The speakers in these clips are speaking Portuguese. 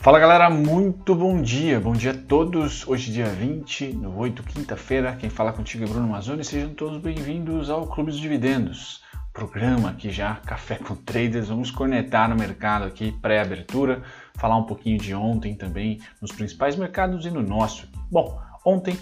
Fala galera, muito bom dia, bom dia a todos. Hoje, dia 20, no 8, quinta-feira, quem fala contigo é Bruno Mazzoni. Sejam todos bem-vindos ao Clube dos Dividendos, programa aqui já, Café com Traders. Vamos cornetar no mercado aqui, pré-abertura, falar um pouquinho de ontem também, nos principais mercados e no nosso. Bom, ontem,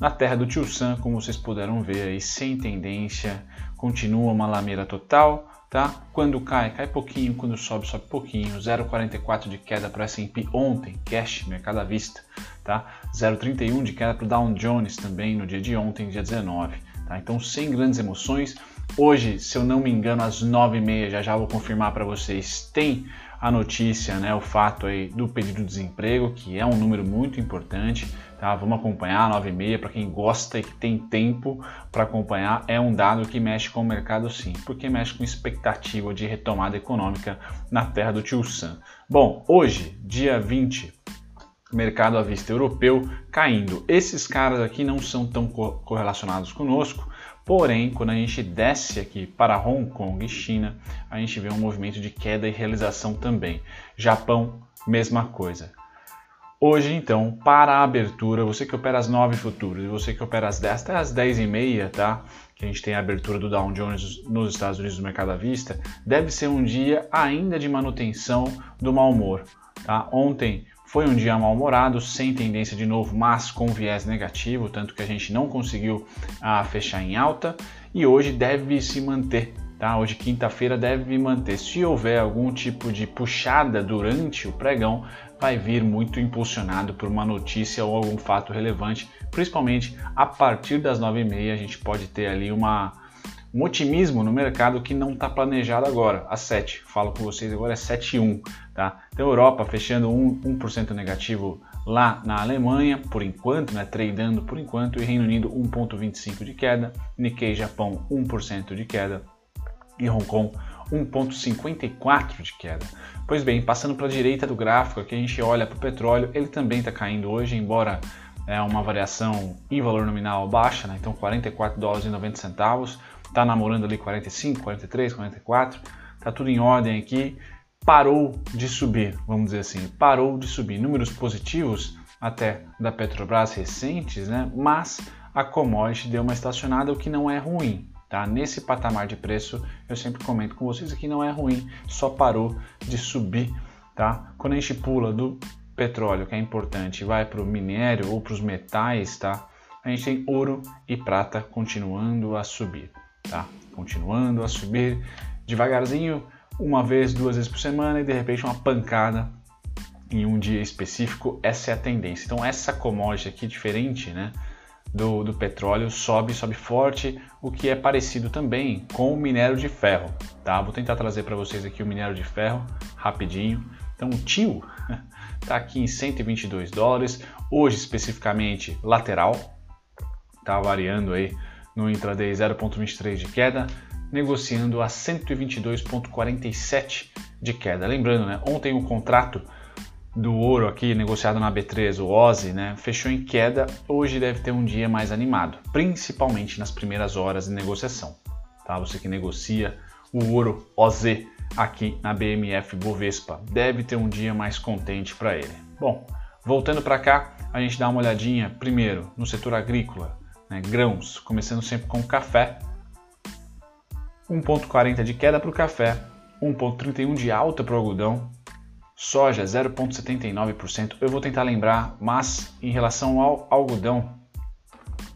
na terra do Tio Sam, como vocês puderam ver aí, sem tendência, continua uma lameira total tá? Quando cai, cai pouquinho, quando sobe, sobe pouquinho. 0,44 de queda para S&P ontem, cash, mercado à vista, tá? 0,31 de queda para o Dow Jones também no dia de ontem, dia 19, tá? Então, sem grandes emoções. Hoje, se eu não me engano, às 9h30, já já vou confirmar para vocês, tem a notícia, né, o fato aí do pedido de desemprego, que é um número muito importante, tá? Vamos acompanhar 9 e meia para quem gosta e que tem tempo para acompanhar, é um dado que mexe com o mercado sim, porque mexe com expectativa de retomada econômica na terra do tio Sam. Bom, hoje, dia 20, mercado à vista europeu caindo. Esses caras aqui não são tão correlacionados conosco, Porém, quando a gente desce aqui para Hong Kong e China, a gente vê um movimento de queda e realização também. Japão, mesma coisa. Hoje, então, para a abertura, você que opera às 9 futuras e você que opera às 10 até às 10 e meia, tá? Que a gente tem a abertura do Dow Jones nos Estados Unidos no mercado à vista, deve ser um dia ainda de manutenção do mau humor, tá? Ontem foi um dia mal-humorado, sem tendência de novo, mas com viés negativo, tanto que a gente não conseguiu ah, fechar em alta e hoje deve se manter. Tá? Hoje, quinta-feira, deve manter. Se houver algum tipo de puxada durante o pregão, vai vir muito impulsionado por uma notícia ou algum fato relevante, principalmente a partir das nove e meia a gente pode ter ali uma, um otimismo no mercado que não está planejado agora, a 7. Falo com vocês agora é 7,1. Tá? Então, Europa fechando 1%, 1 negativo lá na Alemanha, por enquanto, né, tradando por enquanto, e Reino Unido 1,25% de queda, Nikkei Japão 1% de queda e Hong Kong 1,54% de queda. Pois bem, passando para a direita do gráfico, aqui a gente olha para o petróleo, ele também está caindo hoje, embora é uma variação em valor nominal baixa, né? então 44 dólares e 90 centavos, está namorando ali 45, 43, 44, está tudo em ordem aqui, parou de subir, vamos dizer assim, parou de subir. Números positivos até da Petrobras recentes, né? mas a commodity deu uma estacionada, o que não é ruim. Tá? Nesse patamar de preço, eu sempre comento com vocês que não é ruim, só parou de subir. Tá? Quando a gente pula do petróleo, que é importante, vai para o minério ou para os metais, tá? a gente tem ouro e prata continuando a subir tá? Continuando a subir devagarzinho, uma vez, duas vezes por semana e de repente uma pancada em um dia específico. Essa é a tendência. Então essa commodity aqui diferente, né? Do, do, petróleo sobe, sobe forte, o que é parecido também com o minério de ferro, tá? Vou tentar trazer para vocês aqui o minério de ferro rapidinho. Então o TIO está aqui em 122 dólares, hoje especificamente lateral, tá variando aí no intraday 0,23 de queda, negociando a 122,47 de queda. Lembrando, né, ontem o contrato do ouro aqui negociado na B3, o OZI, né, fechou em queda. Hoje deve ter um dia mais animado, principalmente nas primeiras horas de negociação. Tá? Você que negocia o ouro OZ aqui na BMF Bovespa deve ter um dia mais contente para ele. Bom, voltando para cá, a gente dá uma olhadinha primeiro no setor agrícola né, grãos, começando sempre com café. 1,40 de queda para o café, 1,31 de alta para o algodão, soja 0,79%. Eu vou tentar lembrar, mas em relação ao algodão,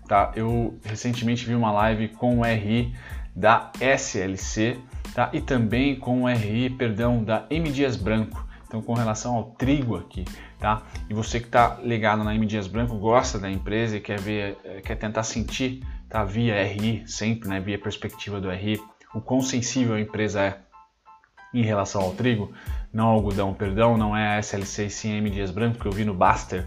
tá? Eu recentemente vi uma live com o RI da SLC, tá? E também com o RI, perdão, da M Dias Branco. Então, com relação ao trigo aqui, tá? E você que está ligado na M Dias Branco, gosta da empresa e quer ver, eh, quer tentar sentir, tá? Via RI, sempre, né? Via perspectiva do RI, o quão sensível a empresa é em relação ao trigo, não ao algodão, perdão, não é a SLC sim a M Dias Branco que eu vi no Baster,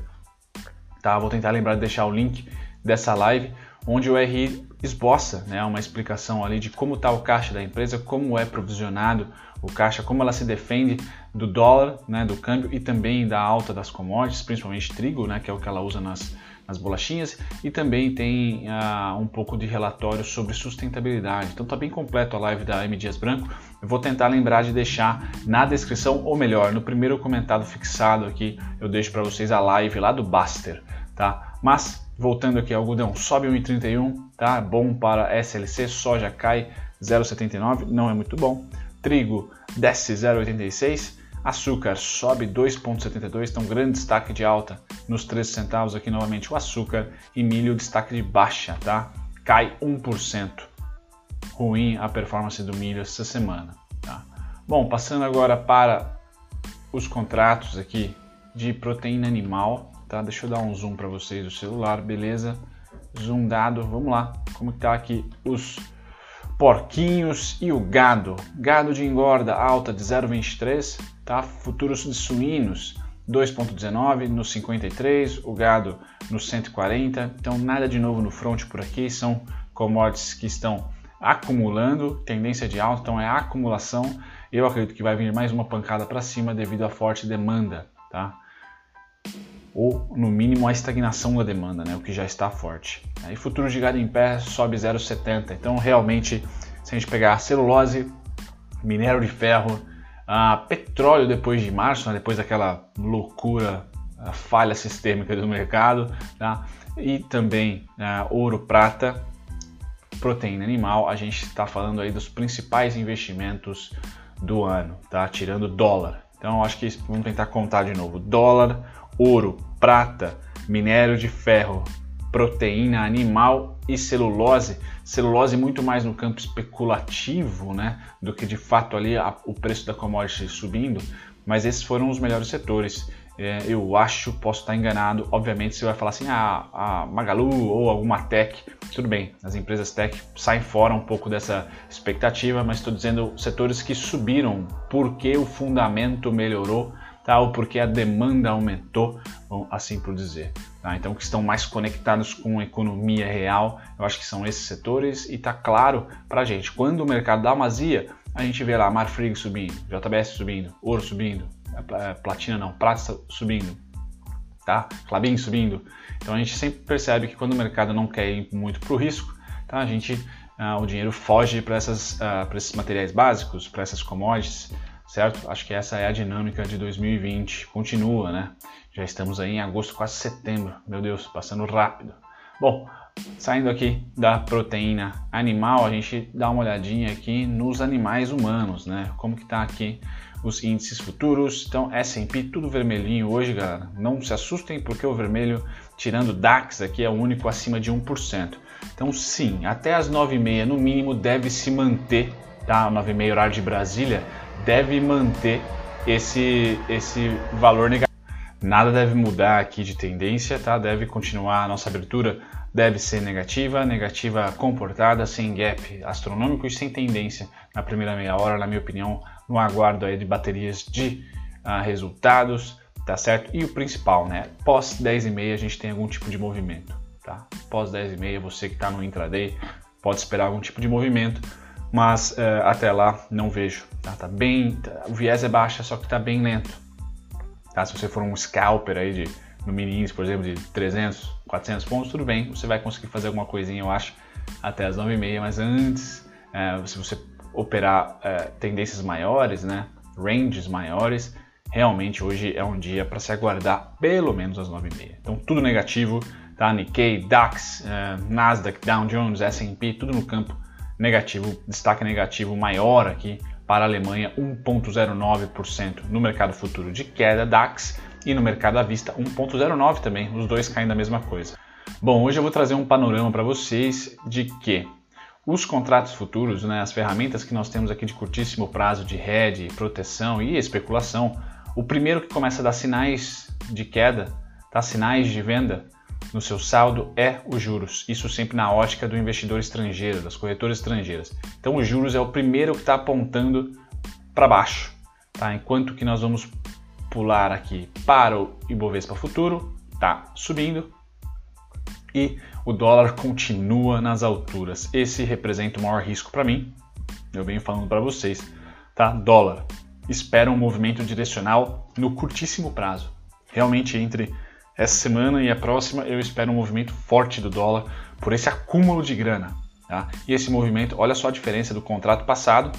tá? Vou tentar lembrar de deixar o link dessa live onde o RI esboça né, uma explicação ali de como está o caixa da empresa, como é provisionado o caixa, como ela se defende do dólar, né, do câmbio e também da alta das commodities, principalmente trigo, né, que é o que ela usa nas, nas bolachinhas e também tem uh, um pouco de relatório sobre sustentabilidade. Então tá bem completo a live da M Dias Branco. Eu vou tentar lembrar de deixar na descrição, ou melhor, no primeiro comentário fixado aqui, eu deixo para vocês a live lá do Baster, tá? Mas voltando aqui, algodão sobe 1,31, tá? Bom para SLC, soja cai 0,79, não é muito bom. Trigo desce 0,86 Açúcar sobe 2,72, então grande destaque de alta nos 13 centavos aqui novamente o açúcar e milho destaque de baixa, tá? Cai 1%. Ruim a performance do milho essa semana, tá? Bom, passando agora para os contratos aqui de proteína animal, tá? Deixa eu dar um zoom para vocês do celular, beleza? Zoom dado, vamos lá. Como que tá aqui os porquinhos e o gado. Gado de engorda alta de 0,23, tá? Futuros de suínos 2,19 no 53, o gado no 140. Então nada de novo no front por aqui, são commodities que estão acumulando, tendência de alta, então é acumulação. Eu acredito que vai vir mais uma pancada para cima devido à forte demanda, tá? Ou no mínimo a estagnação da demanda, né? O que já está forte. Aí futuro de gado em pé sobe 0,70. Então realmente, se a gente pegar celulose, minério de ferro, ah, petróleo depois de março, né, depois daquela loucura, falha sistêmica do mercado, tá? e também ouro, prata, proteína animal, a gente está falando aí dos principais investimentos do ano, tá? tirando dólar. Então acho que vamos tentar contar de novo: dólar, ouro, prata, minério de ferro, proteína animal e celulose. Celulose muito mais no campo especulativo, né, do que de fato ali a, o preço da commodity subindo, mas esses foram os melhores setores. É, eu acho, posso estar enganado. Obviamente, você vai falar assim, ah, a Magalu ou alguma tech, tudo bem. As empresas tech saem fora um pouco dessa expectativa, mas estou dizendo setores que subiram porque o fundamento melhorou tá? ou porque a demanda aumentou, assim por dizer. Tá? Então, que estão mais conectados com a economia real, eu acho que são esses setores e está claro para a gente. Quando o mercado dá uma zia, a gente vê lá Marfrig subindo, JBS subindo, ouro subindo, é, é, platina não, prata subindo, tá? Clabin subindo. Então a gente sempre percebe que quando o mercado não quer ir muito para o risco, tá? a gente, uh, o dinheiro foge para uh, esses materiais básicos, para essas commodities, certo? Acho que essa é a dinâmica de 2020. Continua, né? Já estamos aí em agosto, quase setembro. Meu Deus, passando rápido. Bom, saindo aqui da proteína animal, a gente dá uma olhadinha aqui nos animais humanos, né? Como que tá aqui os índices futuros. Então, S&P tudo vermelhinho hoje, galera. Não se assustem porque o vermelho, tirando DAX aqui, é o único acima de 1%. Então, sim, até as 9h30 no mínimo deve se manter, tá? 9h30 horário de Brasília, deve manter esse, esse valor negativo. Nada deve mudar aqui de tendência, tá? Deve continuar a nossa abertura deve ser negativa, negativa comportada, sem gap astronômico e sem tendência na primeira meia hora, na minha opinião, no aguardo aí de baterias de uh, resultados, tá certo? E o principal, né? Pós 10 e meia a gente tem algum tipo de movimento, tá? Pós 10 e meia, você que está no intraday pode esperar algum tipo de movimento mas uh, até lá não vejo. Tá, tá bem, tá, o viés é baixo, só que está bem lento. Tá? Se você for um scalper aí de, no mini por exemplo, de 300, 400 pontos, tudo bem, você vai conseguir fazer alguma coisinha, eu acho, até as 9h30, mas antes, uh, se você operar uh, tendências maiores, né, ranges maiores, realmente hoje é um dia para se aguardar pelo menos às 9h30. Então tudo negativo, tá? Nikkei, DAX, Nasdaq, Dow Jones, S&P, tudo no campo negativo, destaque negativo maior aqui para a Alemanha, 1,09% no mercado futuro de queda DAX e no mercado à vista 1,09 também, os dois caem da mesma coisa. Bom, hoje eu vou trazer um panorama para vocês de que os contratos futuros, né, as ferramentas que nós temos aqui de curtíssimo prazo de hedge, proteção e especulação, o primeiro que começa a dar sinais de queda, tá, sinais de venda, no seu saldo é os juros. Isso sempre na ótica do investidor estrangeiro, das corretoras estrangeiras. Então, os juros é o primeiro que está apontando para baixo. Tá? Enquanto que nós vamos pular aqui para o Ibovespa Futuro, está subindo e o dólar continua nas alturas. Esse representa o maior risco para mim. Eu venho falando para vocês, tá? Dólar. Espera um movimento direcional no curtíssimo prazo. Realmente entre essa semana e a próxima eu espero um movimento forte do dólar por esse acúmulo de grana. Tá? E esse movimento, olha só a diferença do contrato passado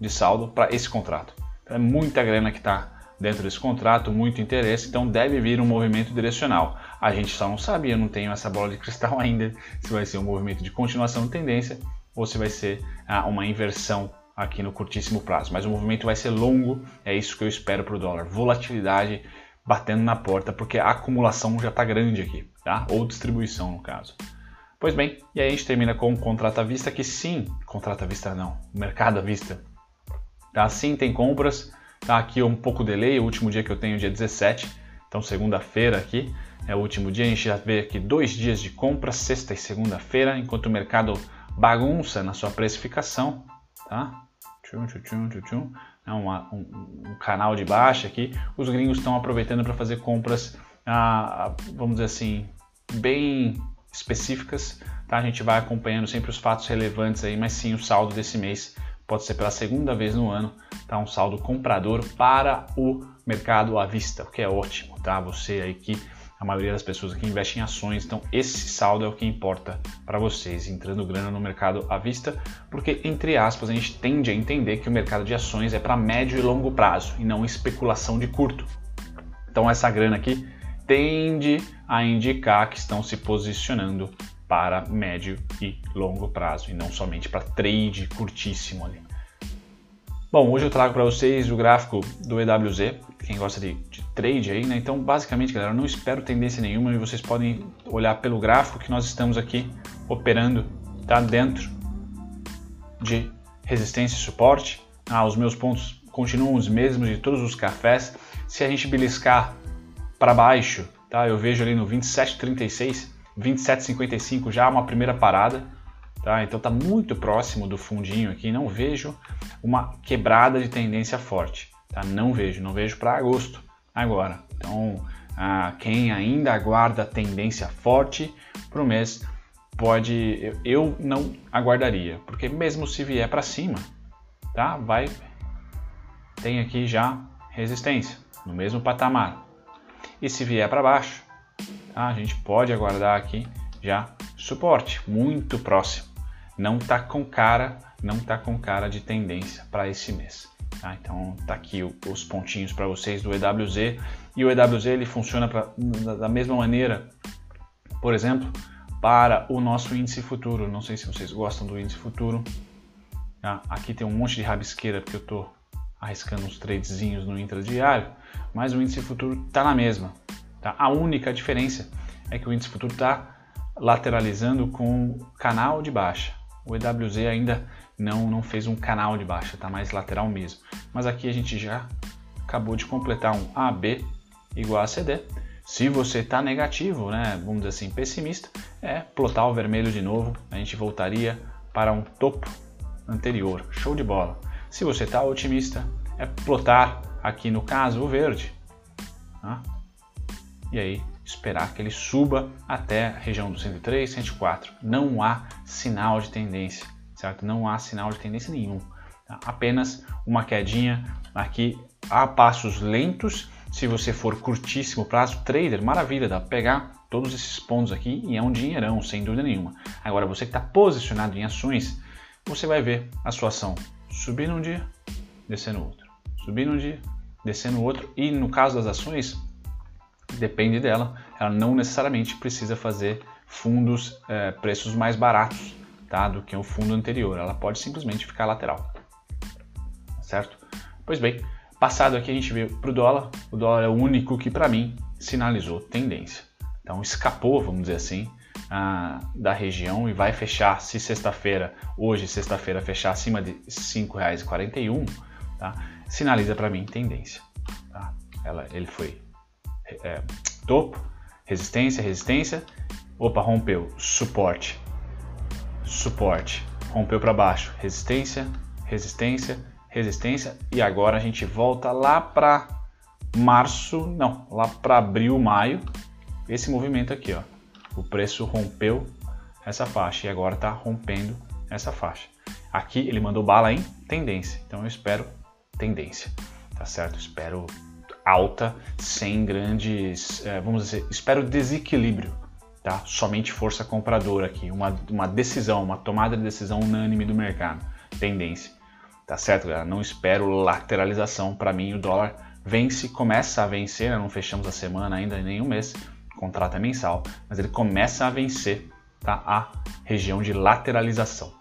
de saldo para esse contrato. É muita grana que está dentro desse contrato, muito interesse, então deve vir um movimento direcional. A gente só não sabe, eu não tenho essa bola de cristal ainda, se vai ser um movimento de continuação de tendência ou se vai ser ah, uma inversão aqui no curtíssimo prazo. Mas o movimento vai ser longo, é isso que eu espero para o dólar. Volatilidade batendo na porta, porque a acumulação já está grande aqui, tá? ou distribuição no caso. Pois bem, e aí a gente termina com o contrato à vista, que sim, contrato à vista não, mercado à vista. Tá? Sim, tem compras, tá aqui um pouco delay, o último dia que eu tenho, dia 17, então segunda-feira aqui, é o último dia, a gente já vê aqui dois dias de compra, sexta e segunda-feira, enquanto o mercado bagunça na sua precificação, tá? Tchum, tchum, tchum, tchum, uma, um, um, canal de baixa aqui. Os gringos estão aproveitando para fazer compras, ah, vamos dizer assim, bem específicas. Tá? A gente vai acompanhando sempre os fatos relevantes aí, mas sim o saldo desse mês pode ser pela segunda vez no ano, tá? Um saldo comprador para o mercado à vista, o que é ótimo, tá? Você aí que a maioria das pessoas aqui investe em ações, então esse saldo é o que importa para vocês, entrando grana no mercado à vista, porque entre aspas a gente tende a entender que o mercado de ações é para médio e longo prazo e não especulação de curto. Então essa grana aqui tende a indicar que estão se posicionando para médio e longo prazo e não somente para trade curtíssimo ali. Bom, hoje eu trago para vocês o gráfico do EWZ, quem gosta de, de trade aí, né? Então, basicamente, galera, eu não espero tendência nenhuma e vocês podem olhar pelo gráfico que nós estamos aqui operando, tá dentro de resistência e suporte. Ah, os meus pontos continuam os mesmos de todos os cafés. Se a gente beliscar para baixo, tá? Eu vejo ali no 27,36, 27,55 já uma primeira parada. Tá? Então está muito próximo do fundinho aqui, não vejo uma quebrada de tendência forte, tá? Não vejo, não vejo para agosto agora. Então, ah, quem ainda aguarda tendência forte para o mês pode, eu, eu não aguardaria, porque mesmo se vier para cima, tá? Vai tem aqui já resistência no mesmo patamar. E se vier para baixo, tá? a gente pode aguardar aqui já suporte muito próximo não tá com cara, não tá com cara de tendência para esse mês. Tá? Então tá aqui os pontinhos para vocês do EWZ e o EWZ ele funciona pra, da mesma maneira, por exemplo, para o nosso índice futuro. Não sei se vocês gostam do índice futuro. Tá? Aqui tem um monte de rabisqueira porque eu estou arriscando uns tradezinhos no intradiário, mas o índice futuro está na mesma. Tá? A única diferença é que o índice futuro está lateralizando com canal de baixa. O EWZ ainda não, não fez um canal de baixa, está mais lateral mesmo. Mas aqui a gente já acabou de completar um AB igual a CD. Se você está negativo, né, vamos dizer assim, pessimista, é plotar o vermelho de novo, a gente voltaria para um topo anterior. Show de bola. Se você está otimista, é plotar aqui no caso o verde. Tá? E aí esperar que ele suba até a região do 103, 104. Não há sinal de tendência, certo? Não há sinal de tendência nenhum. Tá? Apenas uma quedinha aqui a passos lentos. Se você for curtíssimo prazo, trader, maravilha, dá para pegar todos esses pontos aqui e é um dinheirão, sem dúvida nenhuma. Agora, você que está posicionado em ações, você vai ver a sua ação subir num dia, descer no outro, subir num dia, descer no outro. E no caso das ações, depende dela, ela não necessariamente precisa fazer fundos é, preços mais baratos tá, do que o fundo anterior, ela pode simplesmente ficar lateral, certo? Pois bem, passado aqui a gente vê para o dólar, o dólar é o único que para mim sinalizou tendência, então escapou, vamos dizer assim, a, da região e vai fechar, se sexta-feira, hoje sexta-feira fechar acima de R$ 5,41, tá? sinaliza para mim tendência. Tá? Ela, ele foi é, topo, resistência, resistência, opa, rompeu, suporte, suporte, rompeu para baixo, resistência, resistência, resistência. E agora a gente volta lá para março, não, lá para abril, maio, esse movimento aqui, ó, o preço rompeu essa faixa e agora está rompendo essa faixa. Aqui ele mandou bala em tendência, então eu espero tendência, tá certo? Espero alta, sem grandes, é, vamos dizer, espero desequilíbrio, tá? Somente força compradora aqui, uma, uma decisão, uma tomada de decisão unânime do mercado, tendência, tá certo, galera? Não espero lateralização, para mim o dólar vence, começa a vencer, né? não fechamos a semana ainda, nenhum mês, o contrato é mensal, mas ele começa a vencer tá? a região de lateralização.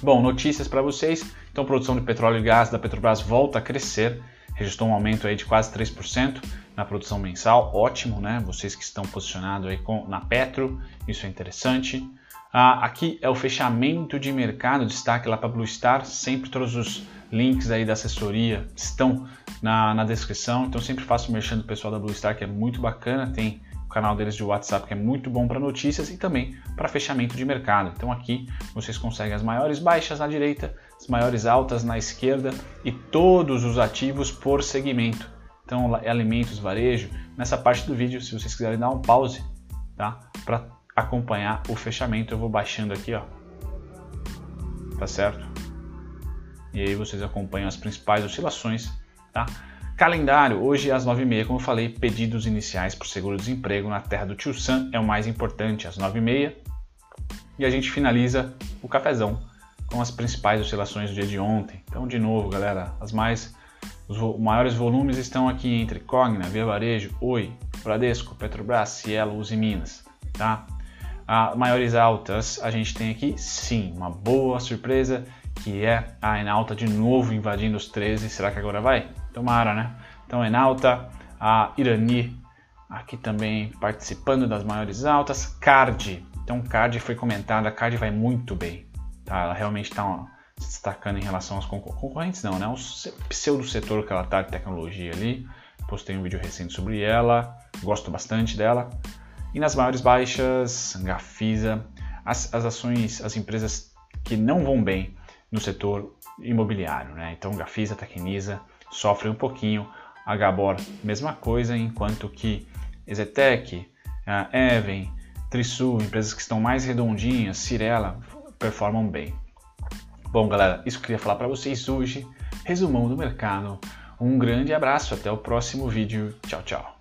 Bom, notícias para vocês. Então, produção de petróleo e gás da Petrobras volta a crescer, registrou um aumento aí de quase 3% na produção mensal, ótimo, né? Vocês que estão posicionados aí com, na Petro, isso é interessante. Ah, aqui é o fechamento de mercado, destaque lá para Blue Star, sempre todos os links aí da assessoria estão na, na descrição, então sempre faço mexendo do pessoal da Blue Star, que é muito bacana, tem o canal deles de WhatsApp que é muito bom para notícias e também para fechamento de mercado. Então aqui vocês conseguem as maiores baixas na direita, as maiores altas na esquerda e todos os ativos por segmento. Então alimentos, varejo. Nessa parte do vídeo, se vocês quiserem dar um pause, tá? Para acompanhar o fechamento, eu vou baixando aqui, ó. Tá certo? E aí vocês acompanham as principais oscilações, tá? Calendário, hoje às 9h30, como eu falei, pedidos iniciais por seguro-desemprego na terra do Tio Sam é o mais importante, às 9h30. E a gente finaliza o cafezão com as principais oscilações do dia de ontem. Então, de novo, galera, as mais os maiores volumes estão aqui entre Cogna, Via Varejo, Oi, Bradesco, Petrobras, Cielo, Uzi Minas, tá? A maiores altas a gente tem aqui, sim, uma boa surpresa, que é a Enalta de novo invadindo os 13. Será que agora vai? Tomara, né? Então, Enalta, a Irani aqui também participando das maiores altas. Card, então Card foi comentada, Card vai muito bem, tá? Ela realmente está se destacando em relação aos concorrentes, não, né? O pseudo setor que ela está de tecnologia ali. Postei um vídeo recente sobre ela, gosto bastante dela. E nas maiores baixas, Gafisa, as, as ações, as empresas que não vão bem no setor imobiliário, né? Então Gafisa, Tecnisa, sofre um pouquinho. A Gabor, mesma coisa, enquanto que Ezetec, Even, Trisul, empresas que estão mais redondinhas, Cirela, performam bem. Bom, galera, isso que eu queria falar para vocês hoje. Resumão do mercado. Um grande abraço, até o próximo vídeo. Tchau, tchau.